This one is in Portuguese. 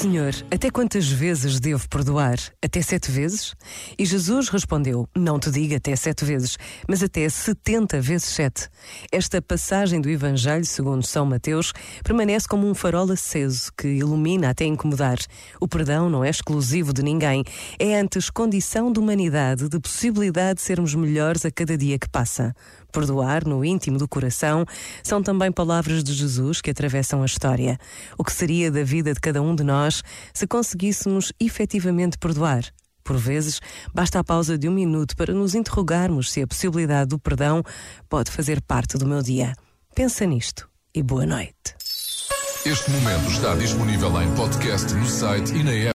Senhor, até quantas vezes devo perdoar? Até sete vezes? E Jesus respondeu: Não te digo até sete vezes, mas até setenta vezes sete. Esta passagem do Evangelho, segundo São Mateus, permanece como um farol aceso que ilumina até incomodar. O perdão não é exclusivo de ninguém, é antes condição de humanidade, de possibilidade de sermos melhores a cada dia que passa. Perdoar no íntimo do coração são também palavras de Jesus que atravessam a história. O que seria da vida de cada um de nós? Nós se conseguíssemos efetivamente perdoar. Por vezes, basta a pausa de um minuto para nos interrogarmos se a possibilidade do perdão pode fazer parte do meu dia. Pensa nisto e boa noite. Este momento está disponível em podcast no site e na app.